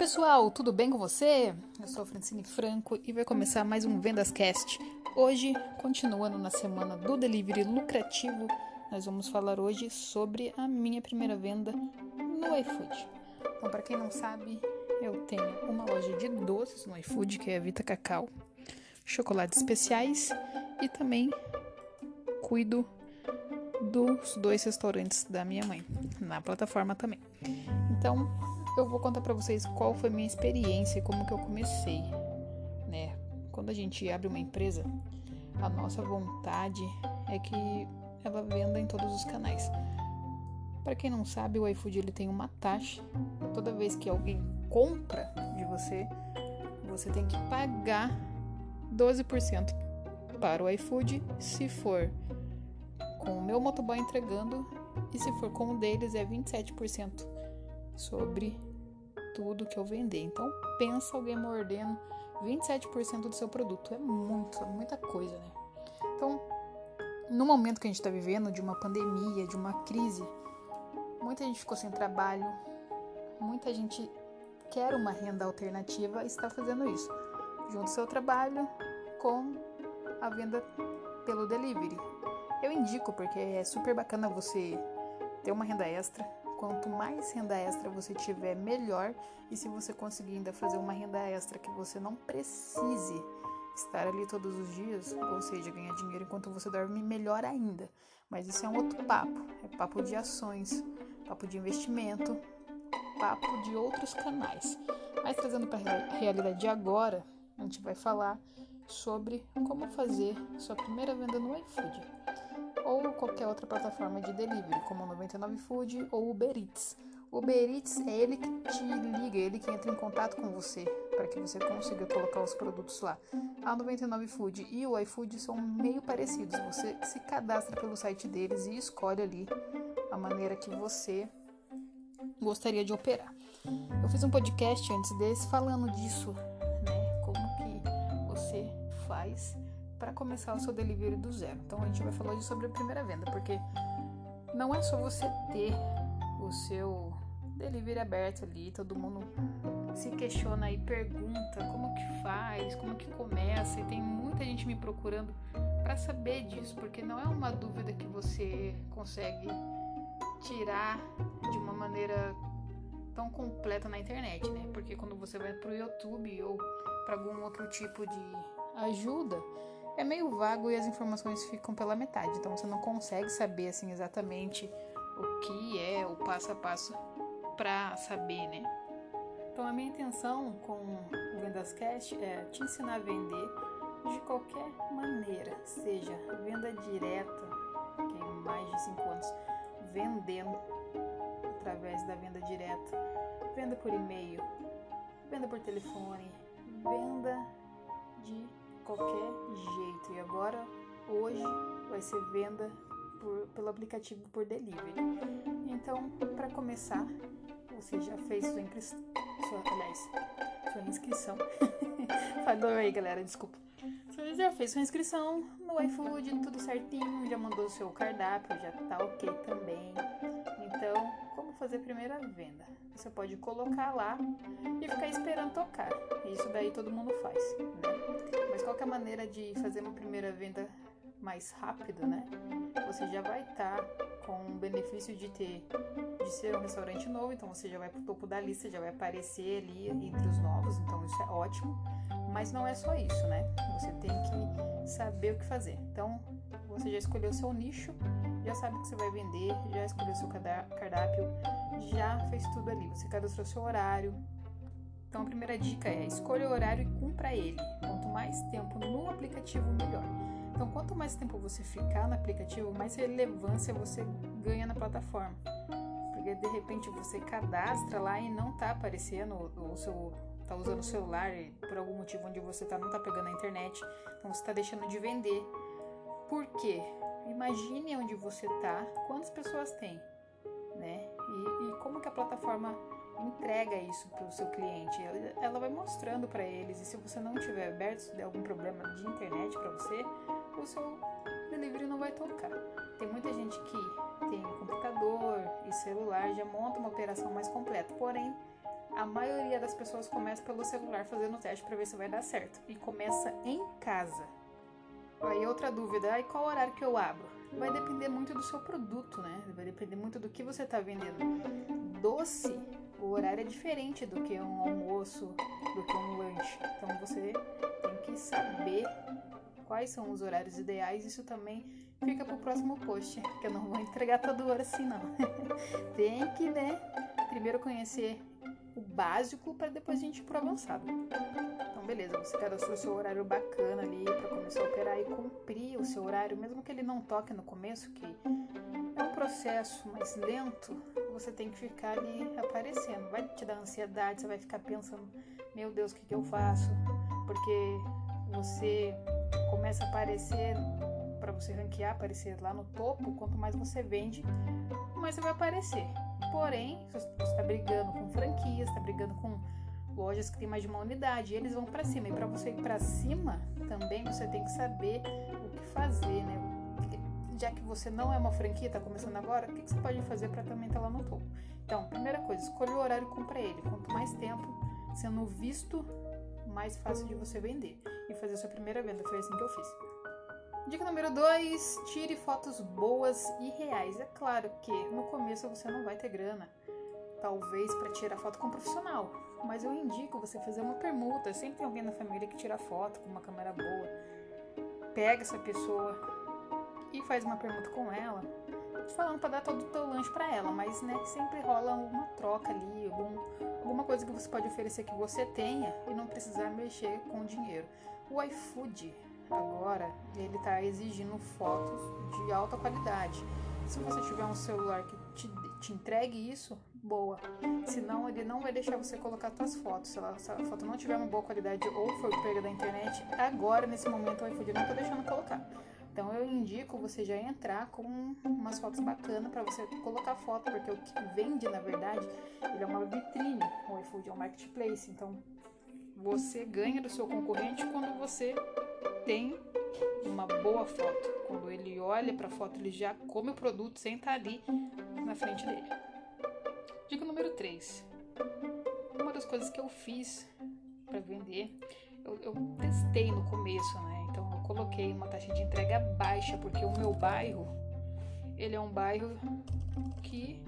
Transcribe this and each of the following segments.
pessoal, tudo bem com você? Eu sou Francine Franco e vai começar mais um Vendas Cast. Hoje, continuando na semana do delivery lucrativo, nós vamos falar hoje sobre a minha primeira venda no iFood. Então, para quem não sabe, eu tenho uma loja de doces no iFood, que é a Vita Cacau, chocolates especiais e também cuido dos dois restaurantes da minha mãe, na plataforma também. Então, eu vou contar para vocês qual foi minha experiência e como que eu comecei, né? Quando a gente abre uma empresa, a nossa vontade é que ela venda em todos os canais. Para quem não sabe, o iFood ele tem uma taxa. Toda vez que alguém compra de você, você tem que pagar 12% para o iFood se for com o meu motoboy entregando e se for com o deles é 27% sobre tudo que eu vender. Então pensa alguém mordendo 27% do seu produto. É muito, muita coisa, né? Então, no momento que a gente está vivendo de uma pandemia, de uma crise, muita gente ficou sem trabalho, muita gente quer uma renda alternativa e está fazendo isso. Junto seu trabalho com a venda pelo delivery. Eu indico porque é super bacana você ter uma renda extra. Quanto mais renda extra você tiver, melhor. E se você conseguir ainda fazer uma renda extra que você não precise estar ali todos os dias, ou seja, ganhar dinheiro enquanto você dorme, melhor ainda. Mas isso é um outro papo. É papo de ações, papo de investimento, papo de outros canais. Mas trazendo para a realidade de agora, a gente vai falar sobre como fazer sua primeira venda no iFood ou qualquer outra plataforma de delivery, como 99 Food ou Uber Eats. Uber Eats é ele que te liga, é ele que entra em contato com você para que você consiga colocar os produtos lá. A 99 Food e o iFood são meio parecidos. Você se cadastra pelo site deles e escolhe ali a maneira que você gostaria de operar. Eu fiz um podcast antes desse falando disso, né? Como que você faz para começar o seu delivery do zero. Então a gente vai falar hoje sobre a primeira venda, porque não é só você ter o seu delivery aberto ali, todo mundo se questiona e pergunta como que faz, como que começa, e tem muita gente me procurando para saber disso, porque não é uma dúvida que você consegue tirar de uma maneira tão completa na internet, né? Porque quando você vai pro YouTube ou para algum outro tipo de ajuda, é meio vago e as informações ficam pela metade, então você não consegue saber assim exatamente o que é o passo a passo para saber, né? Então a minha intenção com o Vendascast é te ensinar a vender de qualquer maneira, seja venda direta, que é mais de 5 anos vendendo através da venda direta, venda por e-mail, venda por telefone, venda de qualquer jeito. E agora, hoje, vai ser venda por, pelo aplicativo por delivery. Então, para começar, você já fez sua inscrição, aliás, sua inscrição. Falou aí, galera, desculpa. Você já fez sua inscrição no iFood, tudo certinho, já mandou seu cardápio, já tá ok também. Então, como fazer a primeira venda? Você pode colocar lá e ficar esperando tocar. Isso daí todo mundo faz, né? Mas qual é a maneira de fazer uma primeira venda mais rápido, né? Você já vai estar tá com o benefício de ter de ser um restaurante novo, então você já vai pro topo da lista, já vai aparecer ali entre os novos, então isso é ótimo. Mas não é só isso, né? Você tem que saber o que fazer. Então, você já escolheu seu nicho, já sabe o que você vai vender, já escolheu seu cardápio, já fez tudo ali. Você cadastrou seu horário. Então, a primeira dica é escolha o horário e cumpra ele. Mais tempo no aplicativo, melhor. Então, quanto mais tempo você ficar no aplicativo, mais relevância você ganha na plataforma. Porque de repente você cadastra lá e não tá aparecendo o seu tá usando o celular e por algum motivo onde você tá não tá pegando a internet, então você tá deixando de vender. Por quê? Imagine onde você tá, quantas pessoas tem, né? E, e como que a plataforma entrega isso para o seu cliente. Ela, vai mostrando para eles e se você não tiver aberto, se der algum problema de internet para você, o seu delivery não vai tocar. Tem muita gente que tem computador e celular, já monta uma operação mais completa, porém A maioria das pessoas começa pelo celular fazendo o teste para ver se vai dar certo e começa em casa. Aí outra dúvida, aí qual horário que eu abro? Vai depender muito do seu produto, né? Vai depender muito do que você está vendendo. Doce, o horário é diferente do que um almoço, do que um lanche. Então você tem que saber quais são os horários ideais. Isso também fica pro próximo post, que eu não vou entregar toda hora assim não. tem que, né, primeiro conhecer o básico para depois a gente ir pro avançado. Então, beleza, você cadastrou seu horário bacana ali para começar a operar e cumprir o seu horário, mesmo que ele não toque no começo, que é um processo mais lento, você tem que ficar ali aparecendo. Vai te dar ansiedade, você vai ficar pensando, meu Deus, o que, que eu faço? Porque você começa a aparecer para você ranquear, aparecer lá no topo, quanto mais você vende, mais você vai aparecer. Porém, você está brigando com franquias, está brigando com lojas que tem mais de uma unidade, eles vão para cima. E para você ir para cima, também você tem que saber o que fazer, né? Já que você não é uma franquia, está começando agora, o que, você pode fazer para também estar tá lá no topo? Então, primeira coisa, escolha o horário e compra ele. Quanto mais tempo sendo visto, mais fácil de você vender e fazer a sua primeira venda. Foi assim que eu fiz. Dica número 2: tire fotos boas e reais. É claro que no começo você não vai ter grana, talvez para tirar foto com um profissional, mas eu indico você fazer uma permuta. Sempre tem alguém na família que tira foto com uma câmera boa. Pega essa pessoa e faz uma permuta com ela. Falando para dar todo o teu lanche para ela, mas né, sempre rola uma troca ali, algum, alguma coisa que você pode oferecer que você tenha e não precisar mexer com dinheiro. O iFood agora ele está exigindo fotos de alta qualidade. Se você tiver um celular que te, te entregue isso, boa. Senão ele não vai deixar você colocar suas fotos. Se, ela, se a foto não tiver uma boa qualidade ou foi pega da internet, agora nesse momento o iFood não está deixando colocar. Então eu indico você já entrar com umas fotos bacanas para você colocar foto, porque o que vende na verdade ele é uma vitrine. O iFood é um marketplace, então você ganha do seu concorrente quando você tem uma boa foto. Quando ele olha para a foto, ele já come o produto sem estar tá ali na frente dele. Dica número 3. Uma das coisas que eu fiz para vender, eu, eu, testei no começo, né? Coloquei uma taxa de entrega baixa, porque o meu bairro, ele é um bairro que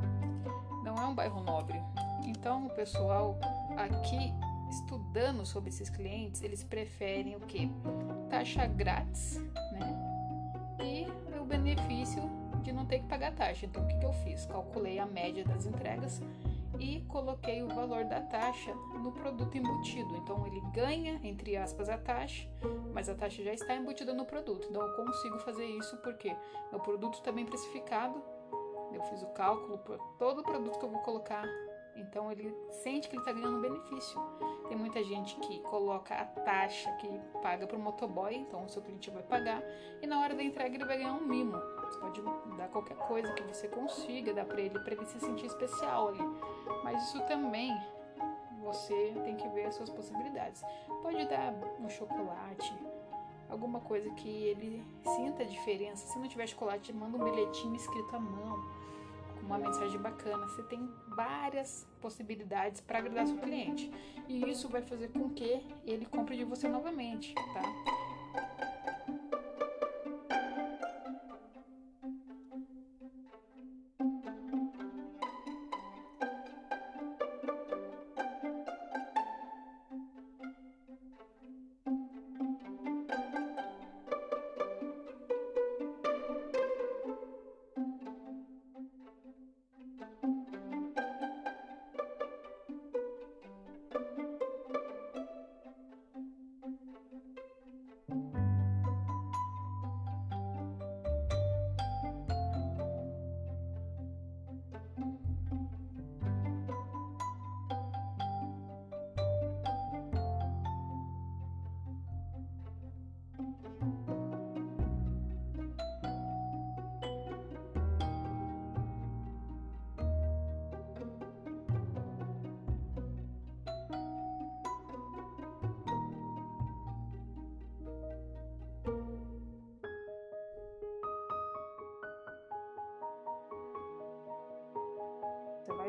não é um bairro nobre. Então o pessoal aqui estudando sobre esses clientes, eles preferem o que? Taxa grátis, né? E o benefício de não ter que pagar taxa. Então, o que, que eu fiz? Calculei a média das entregas e coloquei o valor da taxa no produto embutido. Então, ele ganha, entre aspas, a taxa, mas a taxa já está embutida no produto. Então, eu consigo fazer isso porque meu produto está bem precificado. Eu fiz o cálculo por todo o produto que eu vou colocar então ele sente que ele está ganhando benefício. Tem muita gente que coloca a taxa que paga para o motoboy, então o seu cliente vai pagar, e na hora da entrega ele vai ganhar um mimo. Você pode dar qualquer coisa que você consiga dar para ele, para ele se sentir especial ali. Mas isso também você tem que ver as suas possibilidades. Pode dar um chocolate, alguma coisa que ele sinta a diferença. Se não tiver chocolate, manda um bilhetinho escrito à mão uma mensagem bacana. Você tem várias possibilidades para agradar seu cliente. E isso vai fazer com que ele compre de você novamente, tá?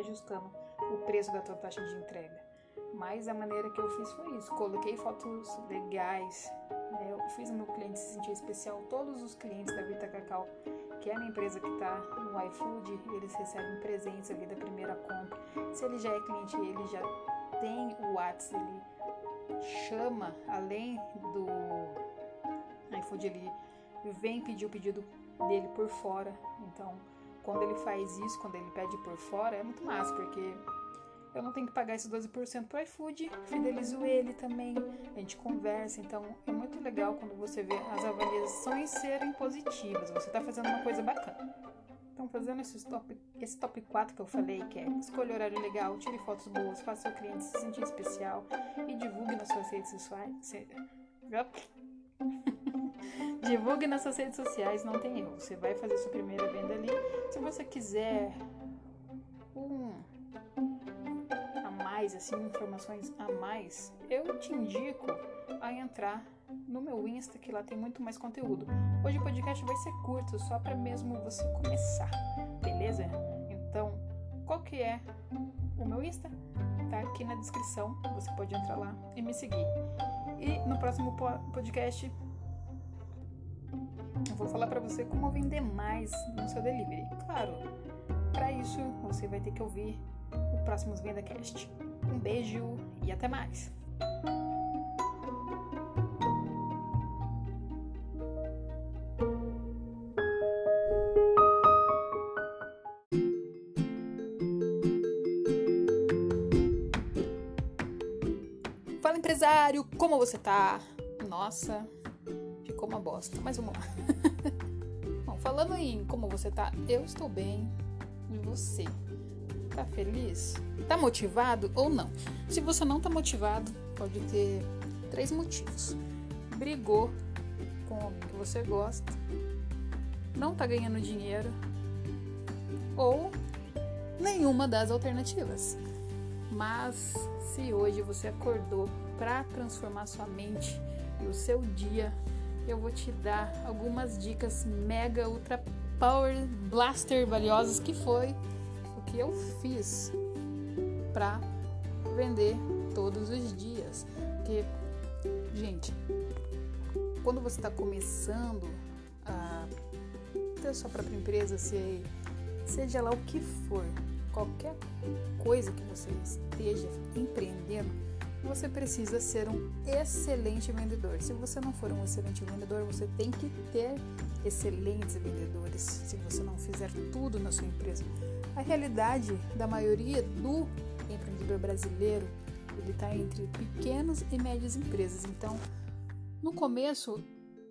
Ajustando o preço da tua taxa de entrega. Mas a maneira que eu fiz foi isso. Coloquei fotos legais. Né? Eu fiz o meu cliente se sentir especial. Todos os clientes da Vita Cacau, que é a minha empresa que está no iFood, eles recebem presentes ali da primeira compra. Se ele já é cliente, ele já tem o WhatsApp, ele chama além do iFood, ele vem pedir o pedido dele por fora. Então, quando ele faz isso, quando ele pede por fora, é muito massa, porque eu não tenho que pagar esses 12% pro iFood, fidelizo ele também, a gente conversa, então é muito legal quando você vê as avaliações serem positivas, você está fazendo uma coisa bacana. Então, fazendo esse top, esse top 4 que eu falei, que é escolha horário legal, tire fotos boas, faça seu cliente se sentir especial e divulgue nas suas redes sociais. divulgue nas suas redes sociais, não tem erro. Você vai fazer sua primeira venda ali. Se você quiser um mais, assim, informações a mais, eu te indico a entrar no meu Insta, que lá tem muito mais conteúdo. Hoje o podcast vai ser curto, só para mesmo você começar, beleza? Então, qual que é o meu Insta? Tá aqui na descrição, você pode entrar lá e me seguir. E no próximo podcast eu vou falar para você como vender mais no seu delivery. Claro, para isso você vai ter que ouvir o próximo VendaCast. Um beijo e até mais! Fala empresário, como você tá? Nossa, uma bosta, mas vamos lá. Bom, falando em como você tá, eu estou bem. E você? Tá feliz? Tá motivado ou não? Se você não tá motivado, pode ter três motivos. Brigou com alguém que você gosta, não tá ganhando dinheiro ou nenhuma das alternativas. Mas se hoje você acordou para transformar sua mente e o seu dia, eu vou te dar algumas dicas mega ultra power blaster valiosas que foi que eu fiz para vender todos os dias. Porque, gente, quando você está começando a ter sua própria empresa, seja lá o que for, qualquer coisa que você esteja empreendendo, você precisa ser um excelente vendedor. Se você não for um excelente vendedor, você tem que ter excelentes vendedores. Se você não fizer tudo na sua empresa, a realidade da maioria do empreendedor brasileiro ele está entre pequenas e médias empresas. Então, no começo,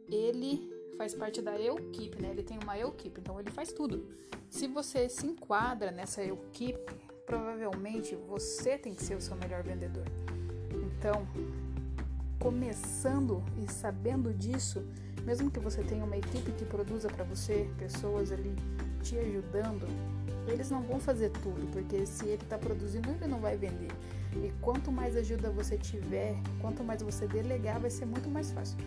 ele faz parte da equipe, né? Ele tem uma equipe, então ele faz tudo. Se você se enquadra nessa equipe, provavelmente você tem que ser o seu melhor vendedor. Então, começando e sabendo disso, mesmo que você tenha uma equipe que produza para você, pessoas ali te ajudando, eles não vão fazer tudo, porque se ele está produzindo, ele não vai vender. E quanto mais ajuda você tiver, quanto mais você delegar, vai ser muito mais fácil.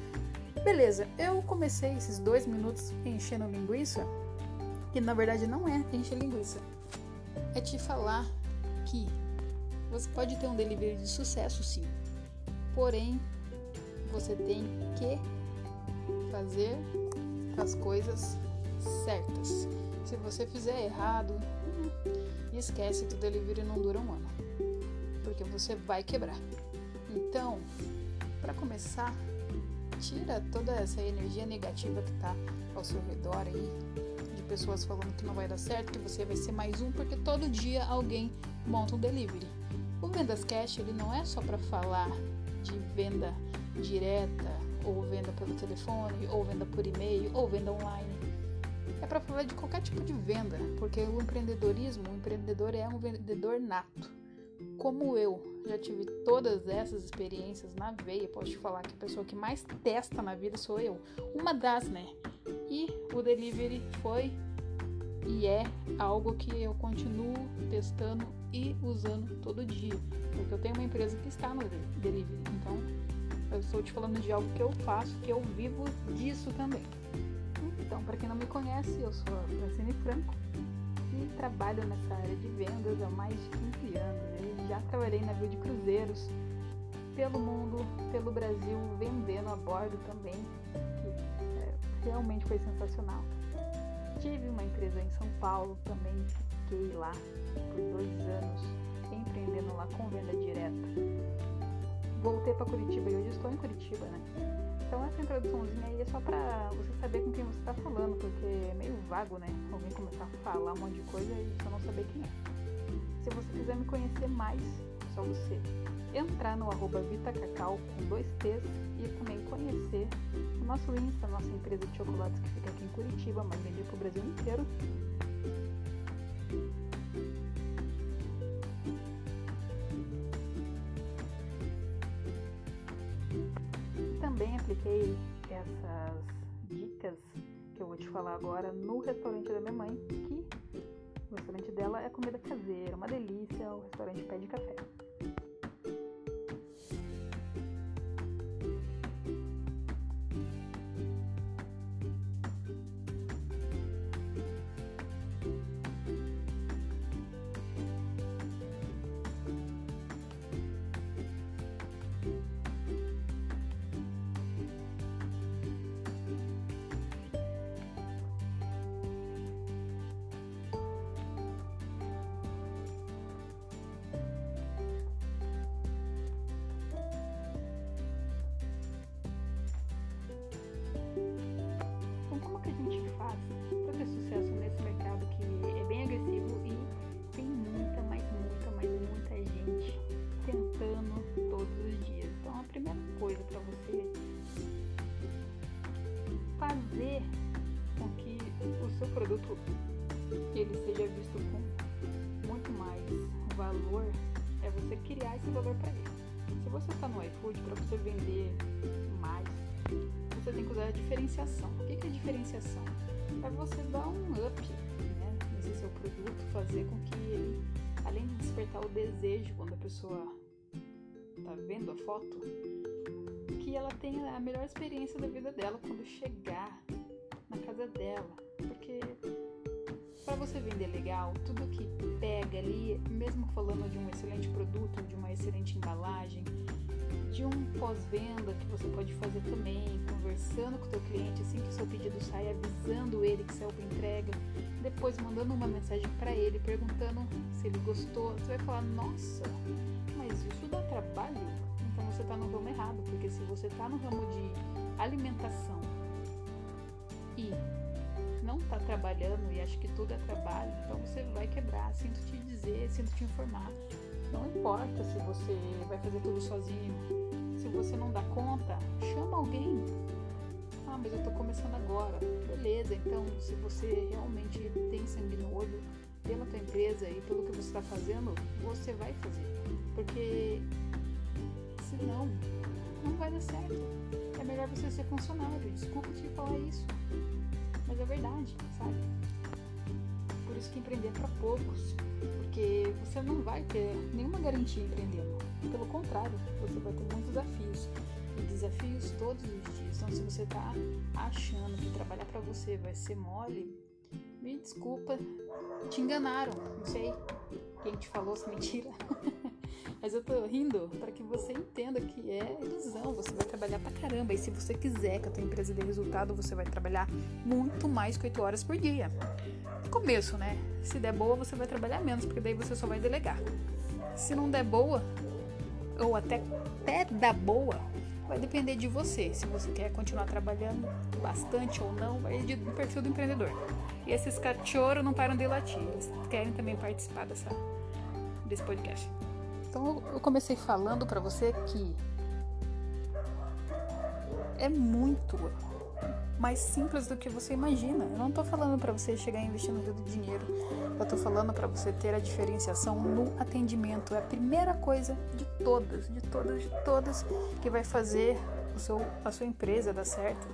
Beleza, eu comecei esses dois minutos enchendo linguiça, que na verdade não é encher linguiça, é te falar que você pode ter um delivery de sucesso sim, porém você tem que fazer as coisas certas. Se você fizer errado, esquece que o delivery não dura um ano, porque você vai quebrar. Então, para começar, tira toda essa energia negativa que tá ao seu redor aí, de pessoas falando que não vai dar certo, que você vai ser mais um, porque todo dia alguém monta um delivery. O Vendas Cash ele não é só para falar venda direta, ou venda pelo telefone, ou venda por e-mail, ou venda online é para falar de qualquer tipo de venda, porque o empreendedorismo, o empreendedor é um vendedor nato. Como eu já tive todas essas experiências na veia, posso te falar que a pessoa que mais testa na vida sou eu. Uma das, né? E o delivery foi e é algo que eu continuo testando e usando todo dia, porque eu tenho uma empresa que está no delivery. Então, eu estou te falando de algo que eu faço, que eu vivo disso também. Então, para quem não me conhece, eu sou a Francine Franco que trabalho nessa área de vendas há mais de 15 anos. Eu já trabalhei na navio de cruzeiros pelo mundo, pelo Brasil, vendendo a bordo também, que é, realmente foi sensacional. Tive uma empresa em São Paulo também, fiquei lá por dois anos, empreendendo lá com venda direta. Voltei para Curitiba e hoje estou em Curitiba, né? Então essa introduçãozinha aí é só pra você saber com quem você tá falando, porque é meio vago, né? Alguém começar a falar um monte de coisa e você não saber quem é. Se você quiser me conhecer mais, é só você entrar no arroba VitaCacau com dois T's e também conhecer o nosso Insta, nossa empresa de chocolates que fica aqui em Curitiba, mas vende pro Brasil inteiro. Apliquei essas dicas que eu vou te falar agora no restaurante da minha mãe, que o restaurante dela é comida caseira, uma delícia, o restaurante Pé de Café. Diferenciação. O que é diferenciação? É você dar um up né, nesse seu produto, fazer com que ele, além de despertar o desejo quando a pessoa está vendo a foto, que ela tenha a melhor experiência da vida dela quando chegar na casa dela. Porque para você vender legal, tudo que pega ali, mesmo falando de um excelente produto, de uma excelente embalagem, de um pós-venda que você pode fazer também, conversando com o teu cliente assim que o seu pedido sai, avisando ele que saiu para entrega, depois mandando uma mensagem para ele perguntando se ele gostou, você vai falar: "Nossa, mas isso dá trabalho?" então você está no ramo errado, porque se você está no ramo de alimentação e não está trabalhando e acha que tudo é trabalho, então você vai quebrar. Sinto te dizer, sinto te informar. Não importa se você vai fazer tudo sozinho, se você não dá conta, chama alguém. Ah, mas eu estou começando agora. Beleza, então se você realmente tem sangue no olho pela tua empresa e pelo que você está fazendo, você vai fazer. Porque Senão, não vai dar certo. É melhor você ser funcionário. Desculpa te falar isso. Mas é verdade, sabe? Por isso que empreender é para poucos. Porque você não vai ter nenhuma garantia empreendendo. Pelo contrário, você vai ter muitos desafios. E desafios todos os dias. Então, se você está achando que trabalhar para você vai ser mole, me desculpa, te enganaram. Não sei quem te falou essa mentira. Mas eu tô rindo para que você entenda que é ilusão. Você vai trabalhar pra caramba. E se você quiser que a tua empresa dê resultado, você vai trabalhar muito mais que 8 horas por dia. Começo, né? Se der boa, você vai trabalhar menos, porque daí você só vai delegar. Se não der boa, ou até, até dar boa, vai depender de você. Se você quer continuar trabalhando bastante ou não, vai do perfil do empreendedor. E esses cachorros não param de latir. Eles querem também participar dessa, desse podcast. Então eu comecei falando para você que é muito mais simples do que você imagina. Eu não tô falando para você chegar investindo todo o dinheiro. Eu tô falando para você ter a diferenciação no atendimento. É a primeira coisa de todas, de todas, de todas que vai fazer o seu, a sua empresa dar certo.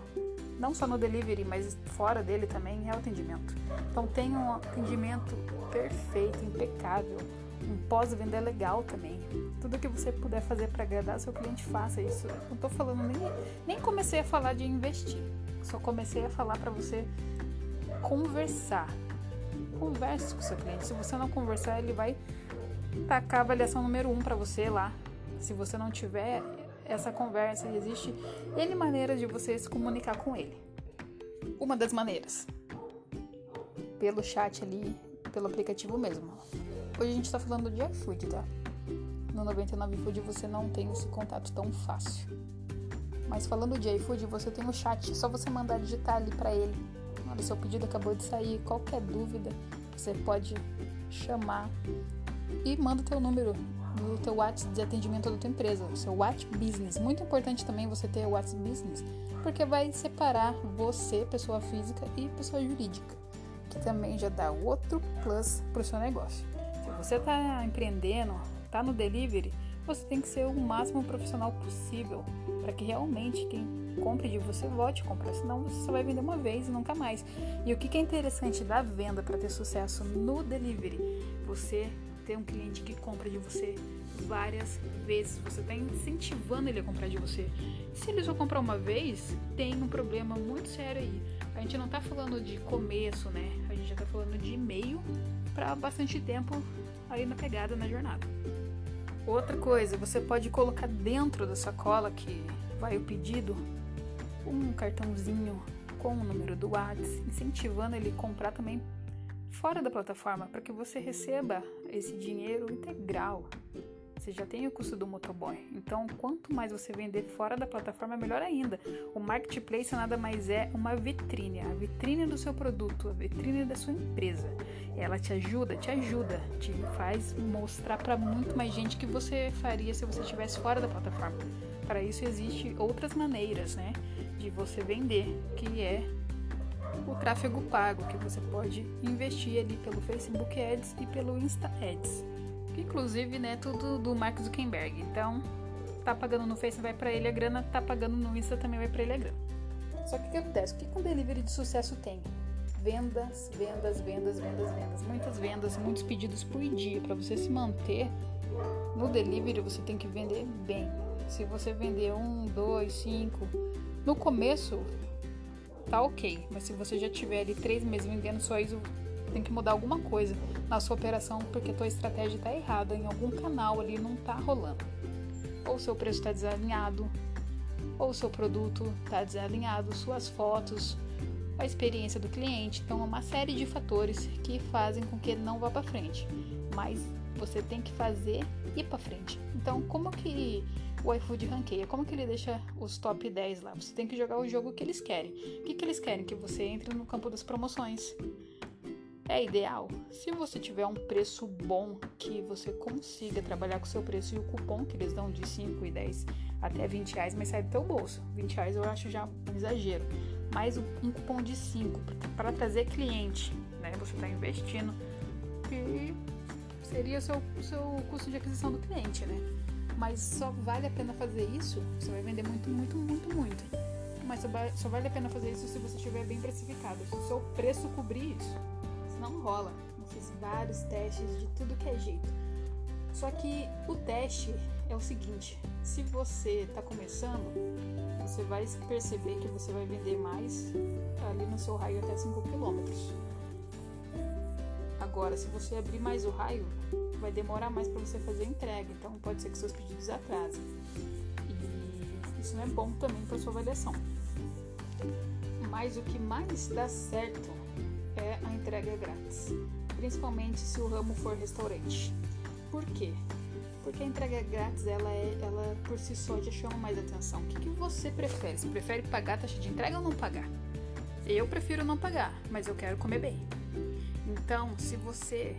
Não só no delivery, mas fora dele também é o atendimento. Então tenha um atendimento perfeito, impecável um pós-venda é legal também. Tudo que você puder fazer para agradar seu cliente, faça isso. Não tô falando nem, nem comecei a falar de investir. Só comecei a falar para você conversar. converse com seu cliente. Se você não conversar, ele vai tacar a avaliação número um para você lá. Se você não tiver essa conversa, existe N maneiras de você se comunicar com ele. Uma das maneiras, pelo chat ali, pelo aplicativo mesmo. Hoje a gente está falando de iFood, tá? No 99 Food você não tem esse contato tão fácil. Mas falando de iFood, você tem o chat, só você mandar digitar ali para ele. Olha, seu pedido acabou de sair, qualquer dúvida, você pode chamar e manda teu número do teu WhatsApp de atendimento da tua empresa, o seu WhatsApp Business. Muito importante também você ter o WhatsApp Business, porque vai separar você, pessoa física e pessoa jurídica, que também já dá outro plus para o seu negócio. Você está empreendendo, está no delivery, você tem que ser o máximo profissional possível para que realmente quem compre de você volte a comprar, senão você só vai vender uma vez e nunca mais. E o que é interessante da venda para ter sucesso no delivery? Você ter um cliente que compra de você várias vezes, você está incentivando ele a comprar de você. Se ele só comprar uma vez, tem um problema muito sério aí. A gente não está falando de começo, né? A gente já está falando de meio para bastante tempo aí na pegada na jornada. Outra coisa, você pode colocar dentro da sacola que vai o pedido um cartãozinho com o número do WhatsApp, incentivando ele a comprar também fora da plataforma para que você receba esse dinheiro integral. Você já tem o custo do motoboy. Então, quanto mais você vender fora da plataforma, melhor ainda. O marketplace nada mais é uma vitrine, a vitrine do seu produto, a vitrine da sua empresa. Ela te ajuda, te ajuda, te faz mostrar para muito mais gente que você faria se você estivesse fora da plataforma. Para isso existem outras maneiras, né, de você vender, que é o tráfego pago, que você pode investir ali pelo Facebook Ads e pelo Insta Ads. Que inclusive, né, tudo do Mark Zuckerberg. Então, tá pagando no Face vai para ele a grana, tá pagando no Insta também vai para ele a grana. Só que o que acontece? O que um delivery de sucesso tem? Vendas, vendas, vendas, vendas, vendas. Muitas vendas, muitos pedidos por dia. Para você se manter no delivery, você tem que vender bem. Se você vender um, dois, cinco, no começo tá ok. Mas se você já tiver ali três meses vendendo só isso, tem que mudar alguma coisa na sua operação porque tua estratégia está errada, em algum canal ali não está rolando. Ou seu preço está desalinhado, ou seu produto está desalinhado, suas fotos, a experiência do cliente. Então, é uma série de fatores que fazem com que não vá para frente. Mas você tem que fazer ir para frente. Então, como que o iFood ranqueia? Como que ele deixa os top 10 lá? Você tem que jogar o jogo que eles querem. O que, que eles querem? Que você entre no campo das promoções é ideal. Se você tiver um preço bom que você consiga trabalhar com o seu preço e o cupom que eles dão de 5 e 10 até 20 reais, mas sai do teu bolso. 20 reais eu acho já um exagero. Mas um cupom de 5 para trazer cliente, né? Você está investindo e seria o seu, seu custo de aquisição do cliente, né? Mas só vale a pena fazer isso, você vai vender muito, muito, muito, muito. Mas só vale a pena fazer isso se você estiver bem precificado, se o seu preço cobrir isso não rola. Eu fiz vários testes de tudo que é jeito. Só que o teste é o seguinte: se você está começando, você vai perceber que você vai vender mais ali no seu raio até 5 km. Agora, se você abrir mais o raio, vai demorar mais para você fazer a entrega, então pode ser que seus pedidos atrasem. E isso não é bom também para sua avaliação. Mas o que mais dá certo é a entrega grátis, principalmente se o ramo for restaurante. Por quê? Porque a entrega grátis, ela, é, ela por si só já chama mais atenção. O que, que você prefere? Você prefere pagar a taxa de entrega ou não pagar? Eu prefiro não pagar, mas eu quero comer bem. Então, se você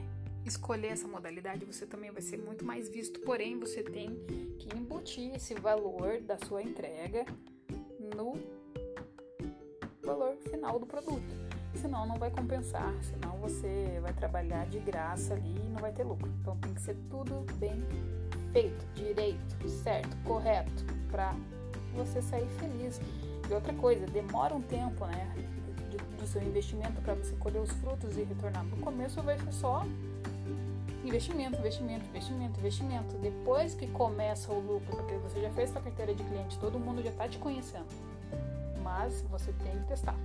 escolher essa modalidade, você também vai ser muito mais visto. Porém, você tem que embutir esse valor da sua entrega no valor final do produto senão não vai compensar, senão você vai trabalhar de graça ali e não vai ter lucro. Então tem que ser tudo bem feito, direito, certo, correto, para você sair feliz. E outra coisa, demora um tempo, né, do seu investimento para você colher os frutos e retornar. No começo vai ser só investimento, investimento, investimento, investimento. Depois que começa o lucro, porque você já fez sua carteira de cliente, todo mundo já está te conhecendo. Mas você tem que testar.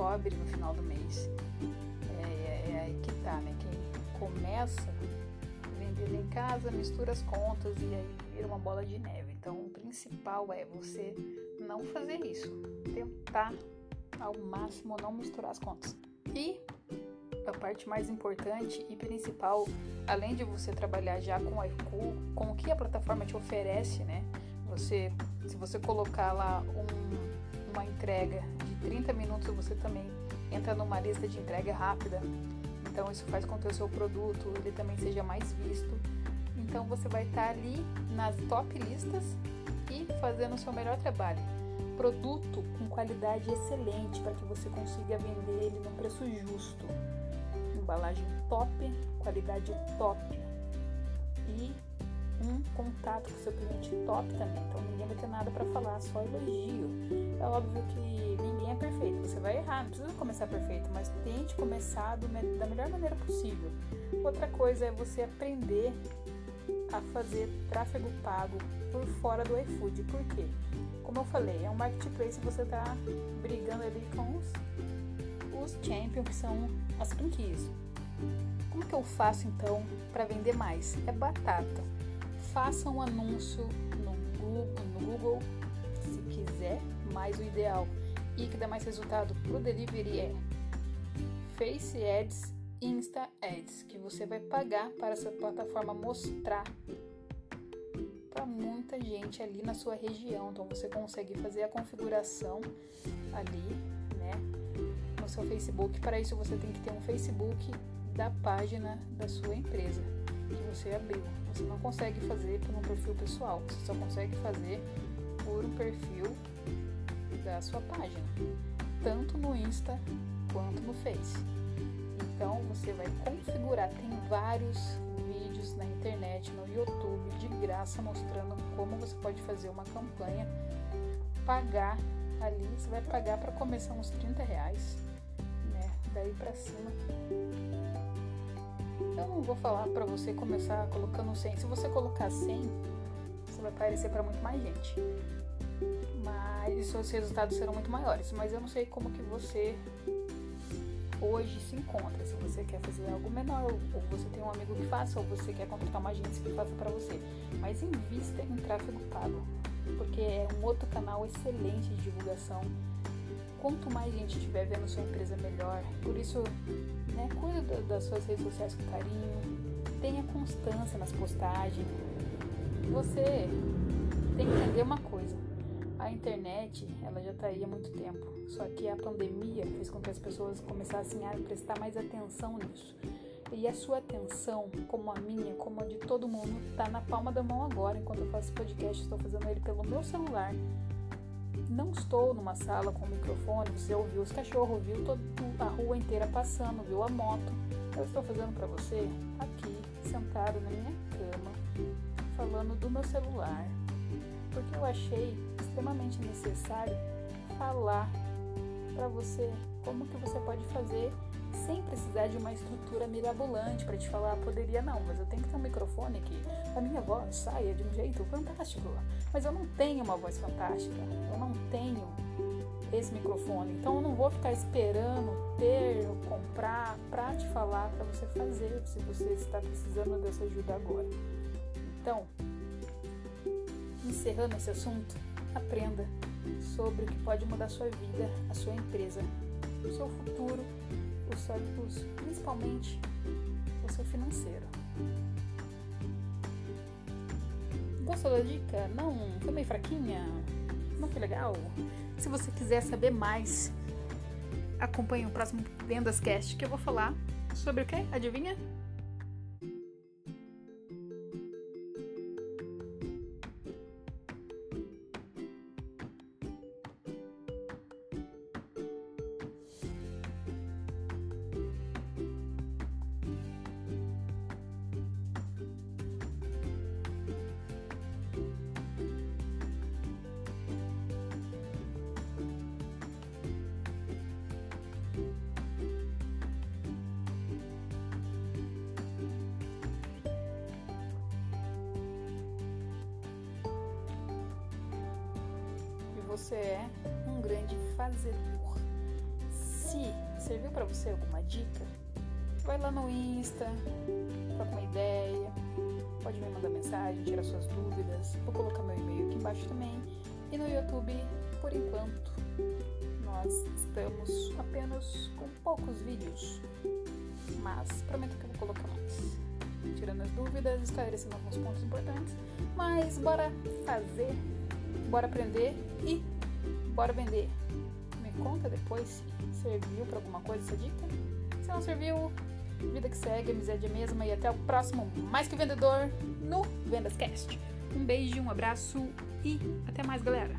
Sobre no final do mês. É, é, é aí que tá, né? Quem começa vendendo em casa, mistura as contas e aí vira uma bola de neve. Então, o principal é você não fazer isso. Tentar ao máximo não misturar as contas. E a parte mais importante e principal, além de você trabalhar já com o iFood, com o que a plataforma te oferece, né? Você, se você colocar lá um, uma entrega 30 minutos, você também entra numa lista de entrega rápida. Então isso faz com que o seu produto ele também seja mais visto. Então você vai estar ali nas top listas e fazendo o seu melhor trabalho. Produto com qualidade excelente para que você consiga vender ele no preço justo embalagem top, qualidade top e um contato com seu cliente top também. Então ninguém vai ter nada para falar, só elogio. É óbvio que ninguém é perfeito, você vai errar, não precisa começar perfeito, mas tente começar do, da melhor maneira possível. Outra coisa é você aprender a fazer tráfego pago por fora do iFood. Por quê? Como eu falei, é um marketplace e você está brigando ali com os os champions, que são as franquias. Como que eu faço então para vender mais? É batata. Faça um anúncio no Google, no Google, se quiser, mas o ideal e que dá mais resultado para o delivery é Face Ads, Insta Ads, que você vai pagar para essa plataforma mostrar para muita gente ali na sua região. Então você consegue fazer a configuração ali, né? seu Facebook. Para isso, você tem que ter um Facebook da página da sua empresa que você abriu. Você não consegue fazer por um perfil pessoal, você só consegue fazer por um perfil da sua página, tanto no Insta quanto no Face. Então você vai configurar, tem vários vídeos na internet, no YouTube, de graça, mostrando como você pode fazer uma campanha, pagar ali, você vai pagar para começar uns 30 reais daí para cima. Eu não vou falar para você começar colocando 100. Se você colocar 100, você vai aparecer para muito mais gente. Mas seus resultados serão muito maiores. Mas eu não sei como que você hoje se encontra. Se você quer fazer algo menor, ou você tem um amigo que faça, ou você quer contratar uma agência que faça para você. Mas invista em tráfego pago, porque é um outro canal excelente de divulgação quanto mais gente estiver vendo sua empresa melhor. Por isso, né, cuida das suas redes sociais com carinho, tenha constância nas postagens. Você tem que entender uma coisa. A internet, ela já está aí há muito tempo. Só que a pandemia fez com que as pessoas começassem a prestar mais atenção nisso. E a sua atenção, como a minha, como a de todo mundo, está na palma da mão agora, enquanto eu faço esse podcast. Estou fazendo ele pelo meu celular não estou numa sala com microfone, você ouviu os cachorros, viu toda a rua inteira passando, viu a moto. Eu estou fazendo para você aqui, sentado na minha cama, falando do meu celular, porque eu achei extremamente necessário falar para você como que você pode fazer sem precisar de uma estrutura mirabolante para te falar, poderia não, mas eu tenho que ter um microfone que a minha voz saia de um jeito fantástico. Mas eu não tenho uma voz fantástica, eu não tenho esse microfone, então eu não vou ficar esperando ter ou comprar para te falar para você fazer, se você está precisando dessa ajuda agora. Então, encerrando esse assunto, aprenda sobre o que pode mudar sua vida, a sua empresa, o seu futuro os cérebros, principalmente o seu financeiro. Gostou da dica? Não? Foi meio fraquinha? Não foi legal? Se você quiser saber mais, acompanhe o próximo Vendas Cast que eu vou falar sobre o que? Adivinha? Grande fazedor. Se serviu para você alguma dica, vai lá no Insta, troca uma ideia, pode me mandar mensagem, tirar suas dúvidas. Vou colocar meu e-mail aqui embaixo também. E no YouTube, por enquanto, nós estamos apenas com poucos vídeos, mas prometo que eu vou colocar mais. Tirando as dúvidas, esclarecendo alguns pontos importantes, mas bora fazer, bora aprender e bora vender. Conta depois se serviu para alguma coisa essa dica. Se não serviu, vida que segue, amizade é mesma e até o próximo Mais Que Vendedor no Vendas Cast. Um beijo, um abraço e até mais, galera!